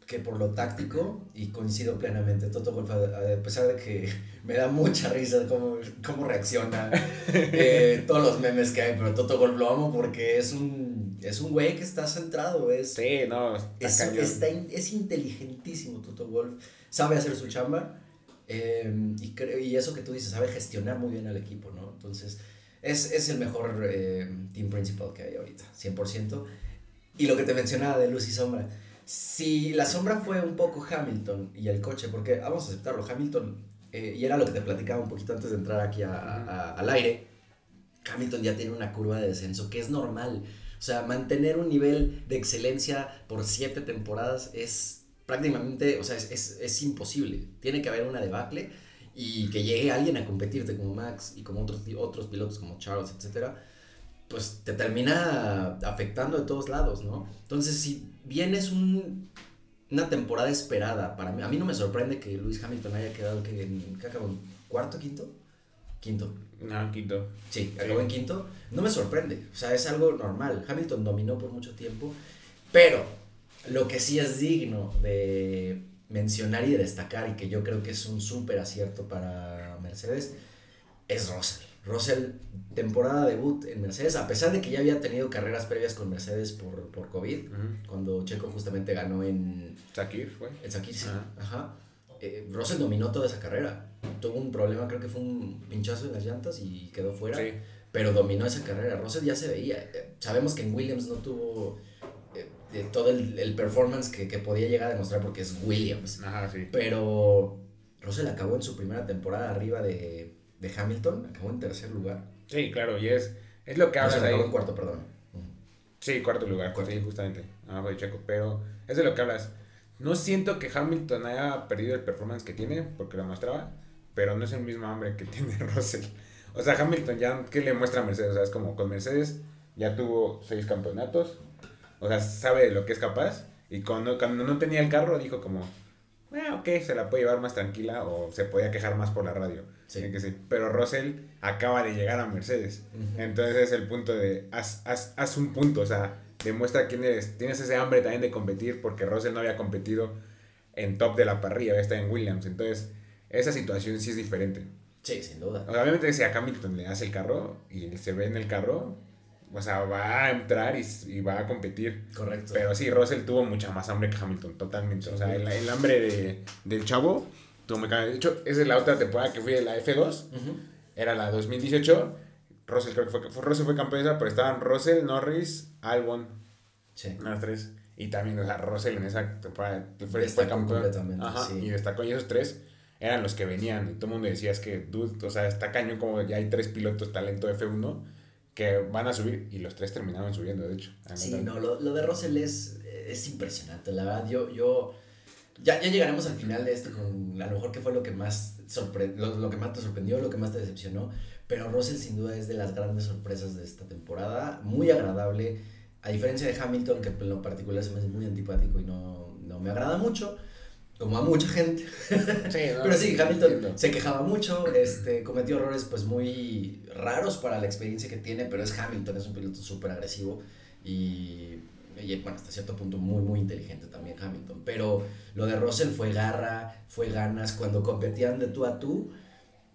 S1: que por lo táctico y coincido plenamente. Toto Wolff, a, pesar de que me da mucha risa cómo, cómo reacciona, (laughs) eh, todos los memes que hay, pero Toto Wolff lo amo porque es un, es un güey que está centrado, es,
S2: sí, no,
S1: es, está es inteligentísimo Toto Wolff, sabe hacer su chamba eh, y, creo- y eso que tú dices, sabe gestionar muy bien al equipo, ¿no? Entonces, es, es el mejor eh, team principal que hay ahorita, 100%. Y lo que te mencionaba de luz y sombra, si la sombra fue un poco Hamilton y el coche, porque vamos a aceptarlo, Hamilton, eh, y era lo que te platicaba un poquito antes de entrar aquí a- a- al aire, Hamilton ya tiene una curva de descenso que es normal. O sea, mantener un nivel de excelencia por siete temporadas es prácticamente, o sea, es, es, es imposible. Tiene que haber una debacle y que llegue alguien a competirte como Max y como otros, otros pilotos como Charles, etcétera, pues te termina afectando de todos lados, ¿no? Entonces, si bien es un, una temporada esperada para mí, a mí no me sorprende que Lewis Hamilton haya quedado que, en, ¿qué acabó? ¿En ¿Cuarto, quinto? Quinto.
S2: No, quinto.
S1: Sí, acabó en quinto. No me sorprende. O sea, es algo normal. Hamilton dominó por mucho tiempo. Pero lo que sí es digno de mencionar y de destacar, y que yo creo que es un súper acierto para Mercedes, es Russell. Russell, temporada debut en Mercedes, a pesar de que ya había tenido carreras previas con Mercedes por, por COVID, cuando Checo justamente ganó en,
S2: Sakir, güey.
S1: en Sakir, sí.
S2: Ajá.
S1: Ajá. Eh, Russell dominó toda esa carrera. Tuvo un problema, creo que fue un pinchazo en las llantas y quedó fuera.
S2: Sí.
S1: Pero dominó esa carrera. Russell ya se veía. Eh, Sabemos que en Williams no tuvo eh, todo el, el performance que, que podía llegar a demostrar porque es Williams.
S2: Ajá, sí.
S1: Pero Russell acabó en su primera temporada arriba de, de Hamilton, acabó en tercer lugar.
S2: Sí, claro, y es, es lo que
S1: No,
S2: hablas
S1: se
S2: ahí.
S1: en cuarto, perdón.
S2: Sí, cuarto lugar,
S1: Cuarto.
S2: sí, justamente, abajo de Checo, pero es de lo que hablas. No siento que Hamilton haya perdido el performance que tiene, porque lo mostraba, pero no es el mismo hambre que (laughs) tiene Russell. O sea, Hamilton ya, ¿qué le muestra a Mercedes? O sea, es como con Mercedes ya tuvo seis campeonatos, o sea, sabe de lo que es capaz, y cuando, cuando no tenía el carro dijo como, ah, ok, se la puede llevar más tranquila, o se podía quejar más por la radio.
S1: Sí.
S2: que sí. Pero Russell acaba de llegar a Mercedes. Entonces es el punto de, haz, haz, haz un punto, o sea, demuestra quién eres. Tienes ese hambre también de competir porque Russell no había competido en top de la parrilla, había estado en Williams. Entonces, esa situación sí es diferente.
S1: Sí, sin duda.
S2: O sea, obviamente si a Hamilton le hace el carro y él se ve en el carro, o sea, va a entrar y, y va a competir.
S1: Correcto.
S2: Pero sí, Russell tuvo mucha más hambre que Hamilton, totalmente. O sea, el, el hambre de, del chavo, tuvo muy. De hecho, esa es la otra temporada que fui de la F2
S1: Ujú.
S2: era la 2018. Russell creo que fue, fue- Russell fue campeón de esa, pero estaban Russell, Norris, Albon,
S1: Sí.
S2: las tres. Y también, o sea, Russell en esa temporada fue, fue
S1: Destacó
S2: campeón.
S1: completamente,
S2: Ajá,
S1: sí.
S2: y destacó. Y esos tres eran los que venían. Y todo el mundo decía, es que, dude, o sea, está cañón como ya hay tres pilotos talento F1 que van a subir. Y los tres terminaron subiendo, de hecho.
S1: Sí, no, lo, lo de Russell es, es impresionante. La verdad, yo, yo ya, ya llegaremos al final de esto con a lo mejor qué fue lo que más sorpre lo, lo que más te sorprendió, lo que más te decepcionó. Pero Russell sin duda es de las grandes sorpresas de esta temporada. Muy agradable. A diferencia de Hamilton, que en lo particular se me hace muy antipático y no, no me agrada mucho. Como a mucha gente. (laughs)
S2: Sí, no,
S1: Pero sí, Hamilton
S2: entiendo.
S1: se quejaba mucho, este, cometió errores pues muy raros para la experiencia que tiene, pero es Hamilton, es un piloto súper agresivo y, y, bueno, hasta cierto punto muy, muy inteligente también Hamilton. Pero lo de Russell fue garra, fue ganas, cuando competían de tú a tú,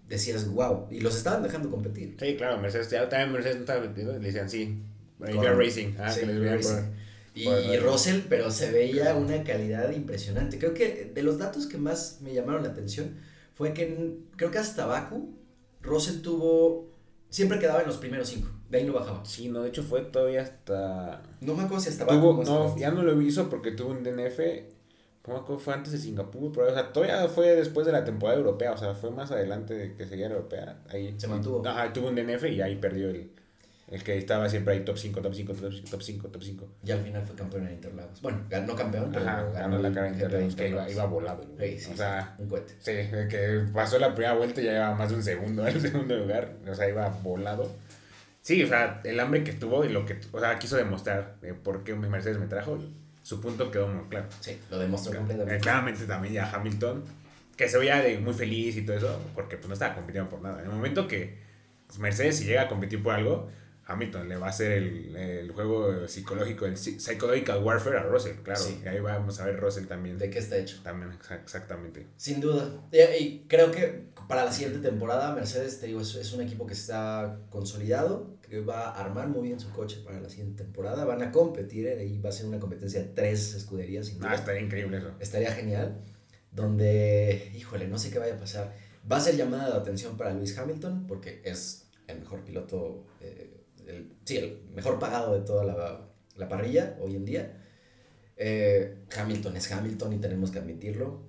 S1: decías, wow, y los estaban dejando competir.
S2: Sí, claro, Mercedes, ya también Mercedes no estaba metido. Le decían, sí, racing. Ah,
S1: Sí,
S2: que les.
S1: Y, y Russell, pero se veía una calidad impresionante. Creo que de los datos que más me llamaron la atención fue que en- creo que hasta Baku, Russell tuvo, siempre quedaba en los primeros cinco, de ahí no bajaba.
S2: Sí, no, de hecho fue todavía hasta...
S1: No me acuerdo si hasta Baku.
S2: Tuvo,
S1: o
S2: no,
S1: hasta-
S2: ya no lo hizo porque tuvo un DNF. No me acuerdo, fue antes de Singapur, pero o sea, todavía fue después de la temporada europea, o sea, fue más adelante de que seguía la europea. Ahí
S1: Se mantuvo.
S2: Ajá, tuvo un DNF y ahí perdió el, el que estaba siempre ahí top 5, top 5, top 5, top 5, top 5.
S1: Y al final fue campeón en Interlagos. Bueno, ganó campeón, pero
S2: Ajá,
S1: ganó,
S2: la en
S1: de
S2: Interlagos, que iba, volado. el güey.
S1: Sí, sí,
S2: o sea,
S1: sí, un cohete.
S2: sí, que pasó la primera vuelta y ya llevaba más de un segundo (laughs) al segundo lugar, o sea, iba volado. Sí, o sea, el hambre que tuvo y lo que, o sea, quiso demostrar de por qué Mercedes me trajo, su punto quedó muy claro.
S1: Sí, lo demostró
S2: Eh,
S1: completamente.
S2: Claramente también ya Hamilton, que se veía de muy feliz y todo eso, porque pues no estaba compitiendo por nada. En el momento que Mercedes si llega a competir por algo, Hamilton le va a hacer el, el juego psicológico, el psy- psychological warfare a Russell, claro.
S1: Sí.
S2: Y ahí vamos a ver Russell también.
S1: ¿De qué está hecho?
S2: También, exa- exactamente.
S1: Sin duda. Y, y creo que para la siguiente temporada, Mercedes, te digo, es, es un equipo que está consolidado, que va a armar muy bien su coche para la siguiente temporada. Van a competir eh, y va a ser una competencia de tres escuderías. Sin duda.
S2: Ah, estaría increíble eso.
S1: Estaría genial. Donde, híjole, no sé qué vaya a pasar. Va a ser llamada de atención para Lewis Hamilton, porque es el mejor piloto, eh, el- sí, el mejor pagado de toda la, la parrilla hoy en día. Eh, Hamilton es Hamilton y tenemos que admitirlo.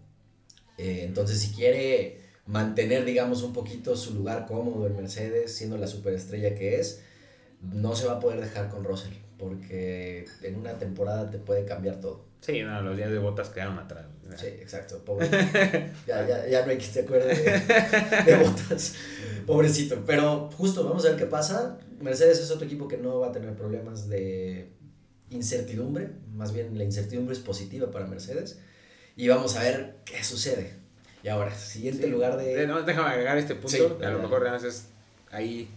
S1: Eh, entonces, si quiere mantener, digamos, un poquito su lugar cómodo en Mercedes, siendo la superestrella que es, no se va a poder dejar con Russell, porque en una temporada te puede cambiar todo.
S2: Sí, no, los días de botas quedaron atrás.
S1: Sí, exacto, pobre. ya, ya, ya no hay que se acuerde de, de botas. Pobrecito. Pero justo, vamos a ver qué pasa. Mercedes es otro equipo que no va a tener problemas de incertidumbre. Más bien, la incertidumbre es positiva para Mercedes. Y vamos a ver qué sucede. Y ahora, siguiente
S2: Sí.
S1: lugar de.
S2: No, déjame agregar este punto.
S1: Sí,
S2: a
S1: dale,
S2: lo mejor haces ahí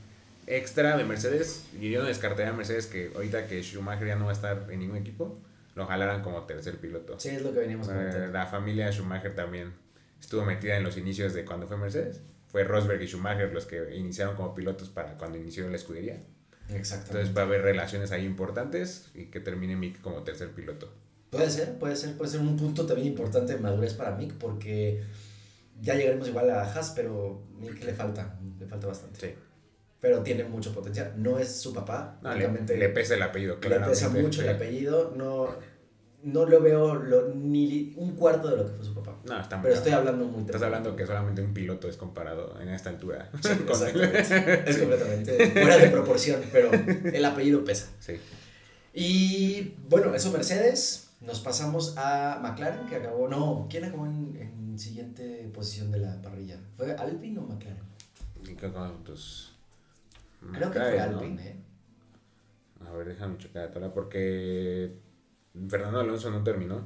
S2: extra de Mercedes. Y yo no descartaría a Mercedes que ahorita que Schumacher ya no va a estar en ningún equipo, lo jalaran como tercer piloto.
S1: Sí, es lo que veníamos
S2: Eh, la familia Schumacher también estuvo metida en los inicios de cuando fue Mercedes. Fue Rosberg y Schumacher los que iniciaron como pilotos para cuando inició la escudería.
S1: Exactamente.
S2: Entonces va a haber relaciones ahí importantes y que termine Mick como tercer piloto.
S1: Puede ser, puede ser, puede ser un punto también importante de madurez para Mick, porque ya llegaremos igual a Haas, pero Mick le falta, le falta bastante.
S2: Sí.
S1: Pero tiene mucho potencial. No es su papá,
S2: No, le, le pesa el apellido,
S1: le
S2: claramente.
S1: pesa mucho el apellido. No, no lo veo lo, ni un cuarto de lo que fue su papá.
S2: No, está muy
S1: Pero estoy hablando muy
S2: Estás hablando que solamente un piloto es comparado en esta altura.
S1: Sí, (laughs) exactamente. Es completamente fuera de proporción, pero el apellido pesa.
S2: Sí.
S1: Y bueno, eso Mercedes. Nos pasamos a McLaren, que acabó. No, ¿quién acabó en, en siguiente posición de la parrilla? ¿Fue Alpine o McLaren?
S2: ¿Y qué cuántos?
S1: Creo que fue
S2: McLaren, ¿no?
S1: Alpine, ¿eh?
S2: A ver, déjame checar porque Fernando Alonso no terminó.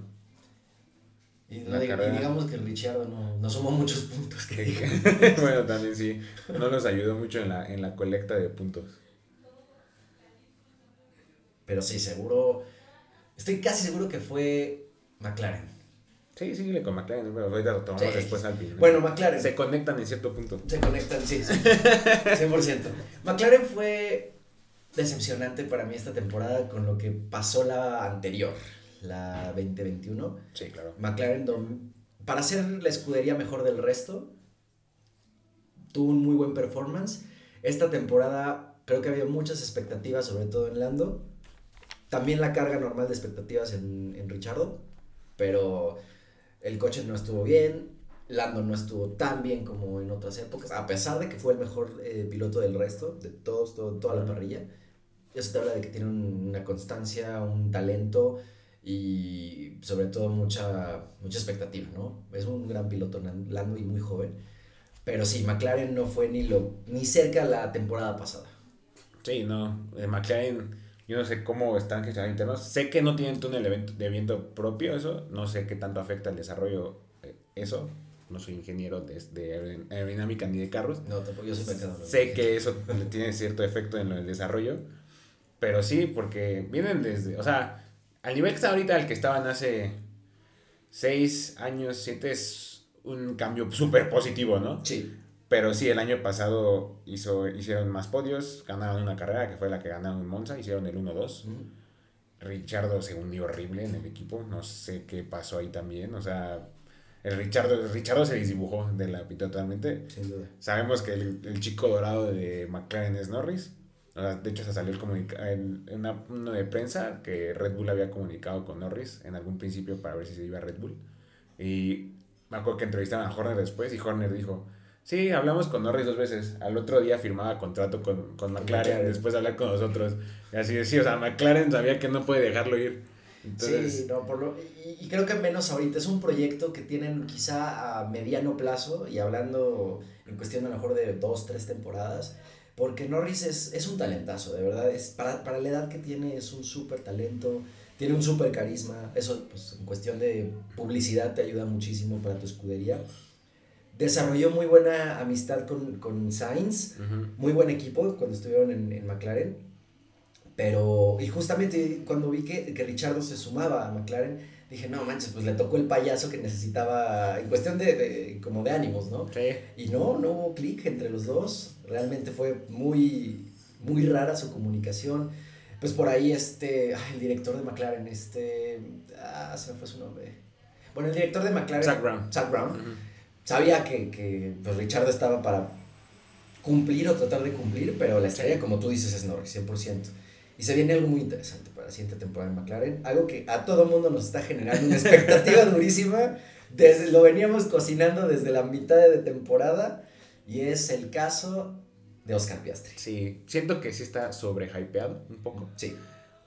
S1: Y, no digamos que Ricciardo no, no sumó muchos puntos. Que (laughs) (laughs)
S2: bueno, también sí. No nos ayudó mucho en la, en la colecta de puntos.
S1: Pero sí, seguro. Estoy casi seguro que fue McLaren.
S2: Sí, sí, le con McLaren, pero ahorita lo tomamos
S1: Sí.
S2: después Alpine. ¿no?
S1: Bueno, McLaren.
S2: se conectan en cierto punto.
S1: Se conectan, sí, sí. (laughs) 100%. McLaren fue decepcionante para mí esta temporada con lo que pasó la anterior, la 2021.
S2: Sí, claro.
S1: McLaren, para ser la escudería mejor del resto, tuvo un muy buen performance. Esta temporada creo que había muchas expectativas, sobre todo en Lando. También la carga normal de expectativas en, en Richardo, pero el coche no estuvo bien. Lando no estuvo tan bien como en otras épocas, a pesar de que fue el mejor eh, piloto del resto, de todos, todo- toda la parrilla. Eso te habla de que tiene un- una constancia, un talento y sobre todo mucha, mucha expectativa, ¿no? Es un gran piloto Lando y muy joven. Pero sí, McLaren no fue ni, lo, ni cerca la temporada pasada.
S2: Sí, no. eh, McLaren, yo no sé cómo están gestionando internos. Sé que no tienen túnel de viento, de viento propio, eso. No sé qué tanto afecta el desarrollo eh, eso. No soy ingeniero de, de aerodin- aerodinámica ni de carros.
S1: No, tampoco yo soy.
S2: Sé que eso tiene cierto efecto en el desarrollo. Pero sí, porque vienen desde. O sea, al nivel que está ahorita, al que estaban hace seis años, siete es un cambio súper positivo, ¿no?
S1: Sí,
S2: Pero sí, el año pasado hizo, hicieron más podios, ganaron una carrera que fue la que ganaron en Monza, hicieron el 1-2.
S1: Ujú.
S2: Richardo se hundió horrible en el equipo, no sé qué pasó ahí también, o sea, el Richardo, Richardo se desdibujó de la pista totalmente.
S1: sin duda.
S2: Sabemos que el, el chico dorado de McLaren es Norris. De hecho, se salió el en, una, uno de prensa que Red Bull había comunicado con Norris en algún principio para ver si se iba a Red Bull. Y me acuerdo que entrevistaron a Horner después y Horner dijo, sí, hablamos con Norris dos veces. Al otro día firmaba contrato con, con McLaren,
S1: McLaren.
S2: después de hablar con nosotros. Y así de, sí, o sea, McLaren sabía que no puede dejarlo ir. Entonces,
S1: sí, no, por lo, y, y creo que menos ahorita. Es un proyecto que tienen quizá a mediano plazo y hablando en cuestión a lo mejor de dos, tres temporadas. Porque Norris es, es un talentazo, de verdad. Es, para, para la edad que tiene es un súper talento, tiene un súper carisma. Eso, pues, en cuestión de publicidad te ayuda muchísimo para tu escudería. Desarrolló muy buena amistad con, con Sainz
S2: ujú.
S1: muy buen equipo cuando estuvieron en, en McLaren. Pero, y justamente cuando vi que, que Richardo se sumaba a McLaren, dije, no manches, pues le tocó el payaso que necesitaba, en cuestión de, de- como de ánimos, ¿no?
S2: Sí.
S1: Y no, no hubo clic entre los dos. Realmente fue muy, muy rara su comunicación. Pues por ahí este, ay, el director de McLaren, este, ah, se me fue su nombre. Bueno, el director de McLaren,
S2: Zach Brown.
S1: Zach Brown, sabía que, que pues, Richardo estaba para cumplir o tratar de cumplir, pero la estrella, como tú dices, es Norris, 100%. Y se viene algo muy interesante para la siguiente temporada en McLaren, algo que a todo mundo nos está generando una expectativa (laughs) durísima. Desde, lo veníamos cocinando desde la mitad de temporada y es el caso de Oscar Piastri.
S2: Sí, siento que sí está sobrehypeado un poco.
S1: Sí,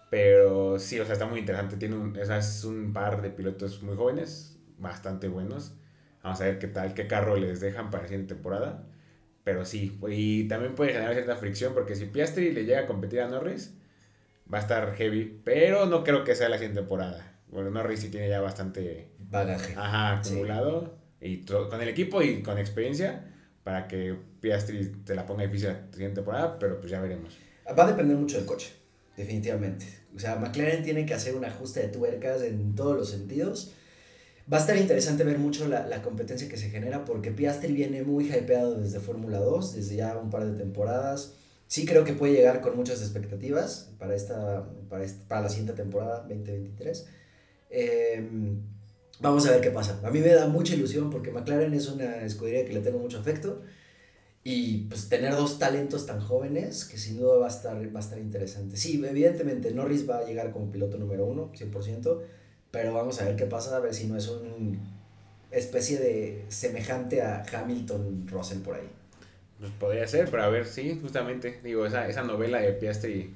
S2: Pero sí, o sea, está muy interesante. Tiene un, es un par de pilotos muy jóvenes, bastante buenos. Vamos a ver qué tal, qué carro les dejan para la siguiente temporada. Pero sí, y también puede generar cierta fricción porque si Piastri le llega a competir a Norris, va a estar heavy. Pero no creo que sea la siguiente temporada. Bueno, Norris sí tiene ya bastante
S1: bagaje.
S2: ajá,
S1: Sí.
S2: acumulado. Y con el equipo y con experiencia para que Piastri te la ponga difícil la siguiente temporada. Pero pues ya veremos.
S1: Va a depender mucho del coche, definitivamente. O sea, McLaren tiene que hacer un ajuste de tuercas en todos los sentidos. Va a estar interesante ver mucho la, la competencia que se genera porque Piastri viene muy hypeado desde Fórmula 2, desde ya un par de temporadas. Sí creo que puede llegar con muchas expectativas para, esta, para, esta- para la siguiente temporada 2023. Eh, vamos a ver qué pasa. A mí me da mucha ilusión porque McLaren es una escudería que le tengo mucho afecto. Y pues tener dos talentos tan jóvenes que sin duda va a estar, va a estar interesante. Sí, evidentemente Norris va a llegar como piloto número uno, 100%, Pero vamos a ver qué pasa, a ver si no es un especie de semejante a Hamilton Russell por ahí.
S2: Pues podría ser, pero a ver, sí, justamente. Digo, esa, esa novela de Piastri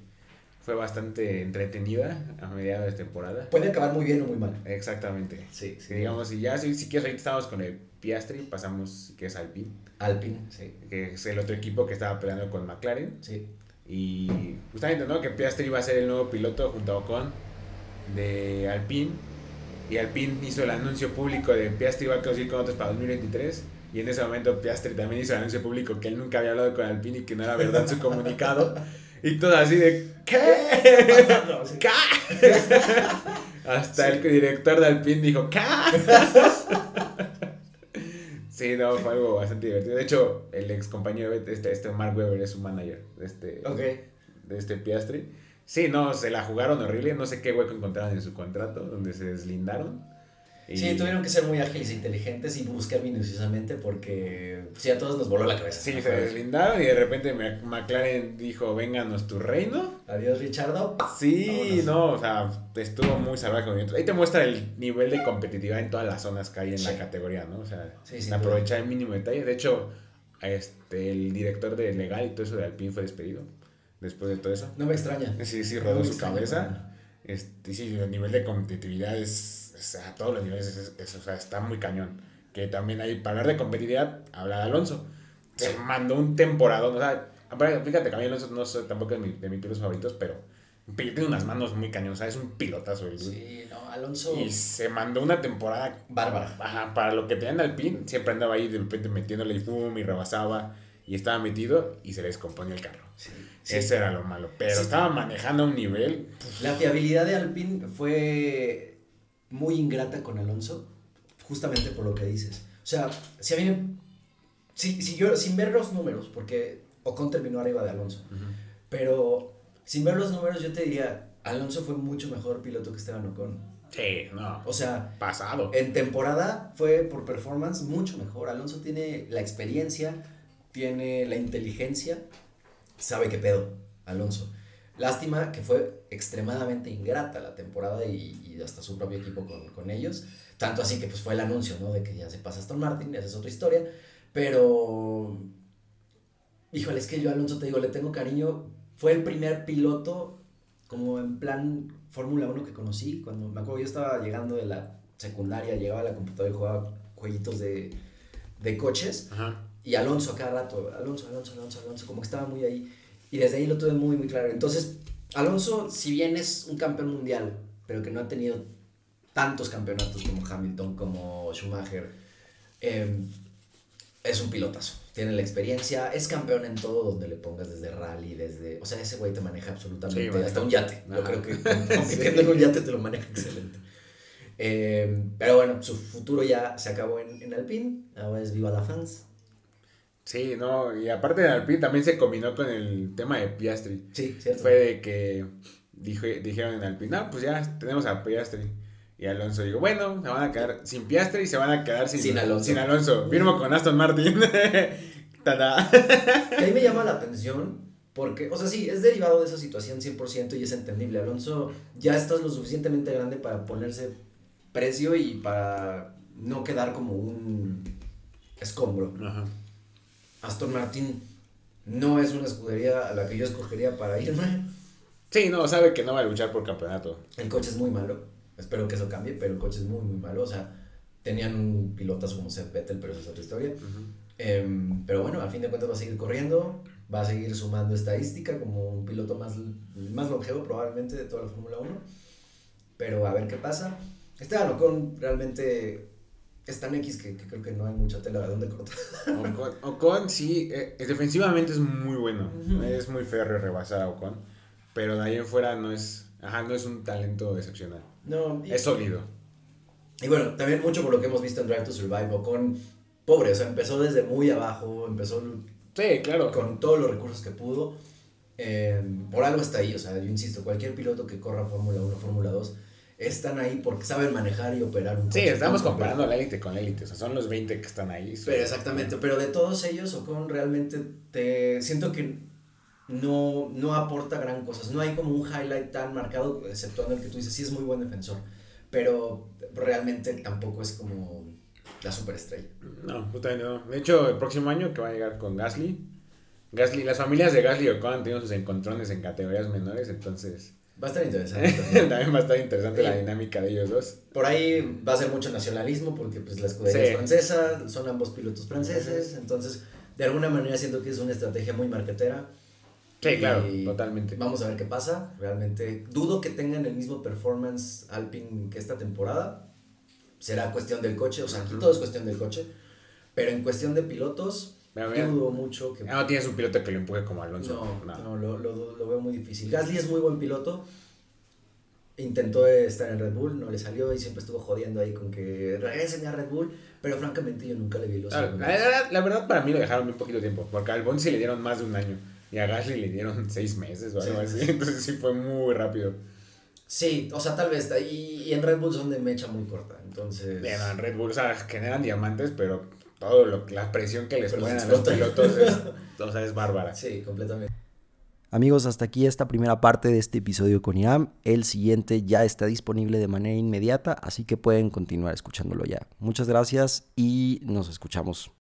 S2: fue bastante entretenida a mediados de temporada.
S1: Puede acabar muy bien o muy mal.
S2: Exactamente.
S1: Sí,
S2: Sí, digamos, y ya si, si quieres, ahorita estamos con el Piastri, pasamos, que es Alpine,
S1: Alpine, sí.
S2: que es el otro equipo que estaba peleando con McLaren.
S1: Sí.
S2: Y justamente, ¿no? Que Piastri iba a ser el nuevo piloto junto a Ocon de Alpine. Y Alpine hizo el anuncio público de Piastri va a conseguir con otros para 2023. Y en ese momento Piastri también hizo anuncio público que él nunca había hablado con Alpine y que no era verdad su comunicado. Y todo así de, ¿qué? ¿Qué? Hasta el director de Alpine dijo, ¿qué? Sí, no, fue algo bastante divertido. De hecho, el ex compañero, de este, este Mark Webber es su manager de este, de este Piastri. Sí, no, se la jugaron horrible. No sé qué hueco encontraron en su contrato, donde se deslindaron. Y-
S1: Sí, tuvieron que ser muy ágiles e inteligentes y buscar minuciosamente porque sí, a todos nos voló la cabeza.
S2: Sí, se deslindaron y de repente McLaren dijo, vénganos tu reino.
S1: Adiós, Richardo.
S2: Sí,
S1: Vámonos.
S2: no, o sea, estuvo muy salvaje. Ahí te muestra el nivel de competitividad en todas las zonas que hay en
S1: Sí.
S2: la categoría, ¿no? O sea,
S1: Sí,
S2: aprovechar el mínimo detalle. De hecho, este, el director de legal y todo eso de Alpine fue despedido después de todo eso.
S1: No me extraña.
S2: Sí, sí,
S1: No
S2: rodó su
S1: extraña,
S2: cabeza. Este, sí, el nivel de competitividad es, es a todos los niveles, es, es- o sea, está muy cañón. Que también hay, para hablar de competitividad, habla de Alonso. Se
S1: Sí.
S2: mandó un temporada, o sea, fíjate que a mí Alonso no soy tampoco de, mi- de mis pilotos favoritos, pero tiene unas manos muy cañón, o sea, es un pilotazo el.
S1: Sí, no, Alonso.
S2: Y se mandó una temporada
S1: Bárbara.
S2: Ajá, para lo que tenían Alpine, siempre andaba ahí de repente metiéndole y fum y rebasaba y estaba metido y se le descomponía el carro.
S1: Sí, sí.
S2: Ese era lo malo. Pero
S1: Sí.
S2: estaba manejando a un nivel.
S1: La fiabilidad de Alpine fue muy ingrata con Alonso, justamente por lo que dices. O sea, si a mí si, si yo, sin ver los números, porque Ocon terminó arriba de Alonso, pero sin ver los números yo te diría, Alonso fue mucho mejor piloto que Esteban Ocon.
S2: Sí, no.
S1: O sea,
S2: Pasado.
S1: en temporada fue por performance mucho mejor. Alonso tiene la experiencia, tiene la inteligencia, sabe qué pedo, Alonso. Lástima que fue extremadamente ingrata la temporada y, y hasta su propio equipo con, con ellos. Tanto así que pues fue el anuncio, ¿no? De que ya se pasa Aston Martin, esa es otra historia. Pero, híjole, es que yo Alonso te digo, le tengo cariño. Fue el primer piloto como en plan Fórmula 1 que conocí. Cuando me acuerdo, yo estaba llegando de la secundaria, llegaba a la computadora y jugaba jueguitos de, de coches.
S2: Ajá.
S1: Y Alonso a cada rato, Alonso, Alonso, Alonso, Alonso, como que estaba muy ahí. Y desde ahí lo tuve muy, muy claro. Entonces, Alonso, si bien es un campeón mundial, pero que no ha tenido tantos campeonatos como Hamilton, como Schumacher, eh, es un pilotazo. Tiene la experiencia, es campeón en todo donde le pongas, desde rally, desde... O sea, ese güey te maneja absolutamente,
S2: Sí,
S1: hasta un yate. Yo
S2: Ajá.
S1: creo que (laughs) com- compitiendo en un yate te lo maneja excelente. Eh, pero bueno, su futuro ya se acabó en, en Alpine, ahora es Viva la Fans.
S2: Sí, no. Y aparte de Alpine también se combinó con el tema de Piastri.
S1: Sí, cierto.
S2: Fue de que dije, dijeron en Alpine, no, pues ya tenemos a Piastri. Y Alonso dijo, bueno, se van a quedar sin Piastri y se van a quedar sin,
S1: Sin Alonso.
S2: Sin Alonso. Firmo con Aston Martin. (laughs) Tada.
S1: Que ahí me llama la atención porque, o sea, sí, es derivado de esa situación 100% y es entendible. Alonso ya estás lo suficientemente grande para ponerse precio y para no quedar como un escombro.
S2: Ajá.
S1: Aston Martin no es una escudería a la que yo escogería para irme.
S2: Sí, no, sabe que no va a luchar por campeonato.
S1: El coche es muy malo. Espero que eso cambie, pero el coche es muy, muy malo. O sea, tenían un pilotazo como Seth Vettel, pero esa es otra historia. Em, pero bueno, al fin de cuentas va a seguir corriendo, va a seguir sumando estadística como un piloto más, más longevo probablemente de toda la Fórmula 1. Pero a ver qué pasa. Esteban Ocon realmente es tan X que, que creo que no hay mucha tela de dónde cortar.
S2: Ocon, Ocon sí, eh, defensivamente es muy bueno.
S1: Ujú.
S2: Es muy férreo rebasar a Ocon. Pero de ahí en fuera no es, ajá, no es un talento excepcional.
S1: No, y,
S2: Es sólido.
S1: y bueno, también mucho por lo que hemos visto en Drive to Survive, Ocon, pobre, o sea, empezó desde muy abajo, empezó
S2: Sí, claro.
S1: con todos los recursos que pudo. Eh, por algo está ahí, o sea, yo insisto, cualquier piloto que corra Fórmula 1, Fórmula 2, están ahí porque saben manejar y operar un
S2: Sí,
S1: coche
S2: estamos
S1: tan
S2: comparando la élite con la élite. O sea, son los 20 que están ahí.
S1: Pero exactamente, pero de todos ellos, Ocon realmente te siento que no, no aporta gran cosas. No hay como un highlight tan marcado, exceptuando el que tú dices, sí es muy buen defensor. pero realmente tampoco es como la superestrella.
S2: No, justamente no. De hecho, el próximo año que va a llegar con Gasly, Gasly, las familias de Gasly y Ocon han tenido sus encontrones en categorías menores, entonces
S1: Va a estar interesante. (laughs)
S2: también,
S1: también.
S2: va a estar interesante la
S1: Sí.
S2: dinámica de ellos dos.
S1: Por ahí va a ser mucho nacionalismo porque pues la escudería
S2: Sí.
S1: es francesa, son ambos pilotos franceses, entonces de alguna manera siento que es una estrategia muy marquetera.
S2: Sí, claro, totalmente.
S1: Vamos a ver qué pasa. Realmente dudo que tengan el mismo performance Alpine que esta temporada. Será cuestión del coche, o sea, aquí todo es cuestión del coche. Pero en cuestión de pilotos,
S2: Mira, mira.
S1: dudo mucho que...
S2: Ah, no tienes un piloto que lo empuje como Alonso.
S1: No,
S2: No.
S1: no, lo, lo- lo veo muy difícil. Gasly es muy buen piloto. Intentó estar en Red Bull, no le salió y siempre estuvo jodiendo ahí con que regresen a Red Bull, pero francamente yo nunca le vi los
S2: Ah, La, verdad, la verdad, para mí lo dejaron un poquito tiempo, porque al Albon sí le dieron más de un año y a Gasly le dieron (laughs) seis meses o algo
S1: Sí.
S2: así, entonces sí fue muy rápido.
S1: Sí, o sea, tal vez, y, y en Red Bull son de mecha muy corta, entonces...
S2: Bien, en Red Bull, o sea, generan diamantes, pero todo lo la presión que les ponen
S1: los
S2: a los pilotos es, (laughs) o sea, es bárbara.
S1: Sí, completamente.
S3: Amigos, hasta aquí esta primera parte de este episodio con Iram. El siguiente ya está disponible de manera inmediata, así que pueden continuar escuchándolo ya. Muchas gracias y nos escuchamos